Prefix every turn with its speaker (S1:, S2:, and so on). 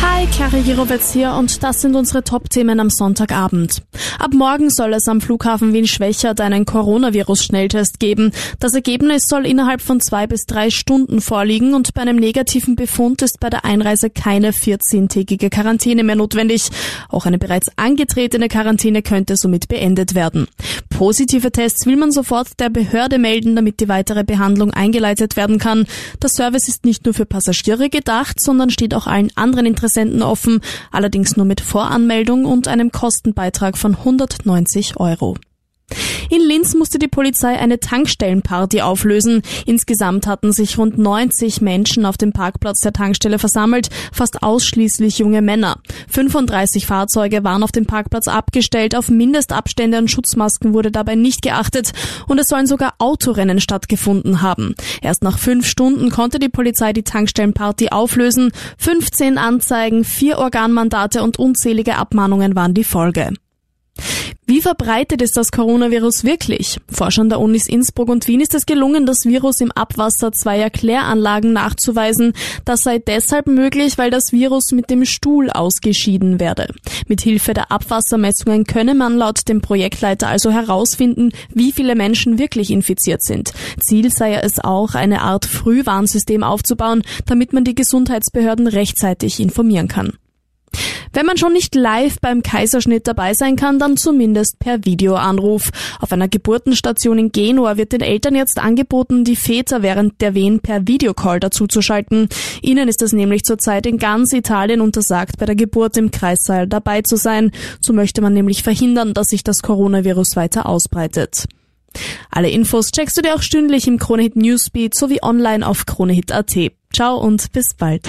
S1: Hi, Clara Jirovetz hier und das sind unsere Top-Themen am Sonntagabend. Ab morgen soll es am Flughafen Wien-Schwächert einen Coronavirus-Schnelltest geben. Das Ergebnis soll innerhalb von zwei bis drei Stunden vorliegen und bei einem negativen Befund ist bei der Einreise keine 14-tägige Quarantäne mehr notwendig. Auch eine bereits angetretene Quarantäne könnte somit beendet werden. Positive Tests will man sofort der Behörde melden, damit die weitere Behandlung eingeleitet werden kann. Der Service ist nicht nur für Passagiere gedacht, sondern steht auch allen anderen Interessenten Interessenten offen, allerdings nur mit Voranmeldung und einem Kostenbeitrag von 190 Euro. In Linz musste die Polizei eine Tankstellenparty auflösen. Insgesamt hatten sich rund 90 Menschen auf dem Parkplatz der Tankstelle versammelt, fast ausschließlich junge Männer. 35 Fahrzeuge waren auf dem Parkplatz abgestellt, auf Mindestabstände und Schutzmasken wurde dabei nicht geachtet und es sollen sogar Autorennen stattgefunden haben. Erst nach fünf Stunden konnte die Polizei die Tankstellenparty auflösen. 15 Anzeigen, vier Organmandate und unzählige Abmahnungen waren die Folge. Wie verbreitet ist das Coronavirus wirklich? Forschern der Unis Innsbruck und Wien ist es gelungen, das Virus im Abwasser zweier Kläranlagen nachzuweisen. Das sei deshalb möglich, weil das Virus mit dem Stuhl ausgeschieden werde. Mit Hilfe der Abwassermessungen könne man laut dem Projektleiter also herausfinden, wie viele Menschen wirklich infiziert sind. Ziel sei es auch, eine Art Frühwarnsystem aufzubauen, damit man die Gesundheitsbehörden rechtzeitig informieren kann. Wenn man schon nicht live beim Kaiserschnitt dabei sein kann, dann zumindest per Videoanruf. Auf einer Geburtenstation in Genua wird den Eltern jetzt angeboten, die Väter während der Wehen per Videocall dazuzuschalten. Ihnen ist es nämlich zurzeit in ganz Italien untersagt, bei der Geburt im Kreissaal dabei zu sein. So möchte man nämlich verhindern, dass sich das Coronavirus weiter ausbreitet. Alle Infos checkst du dir auch stündlich im Kronehit Newsbeat sowie online auf kronehit.at. Ciao und bis bald.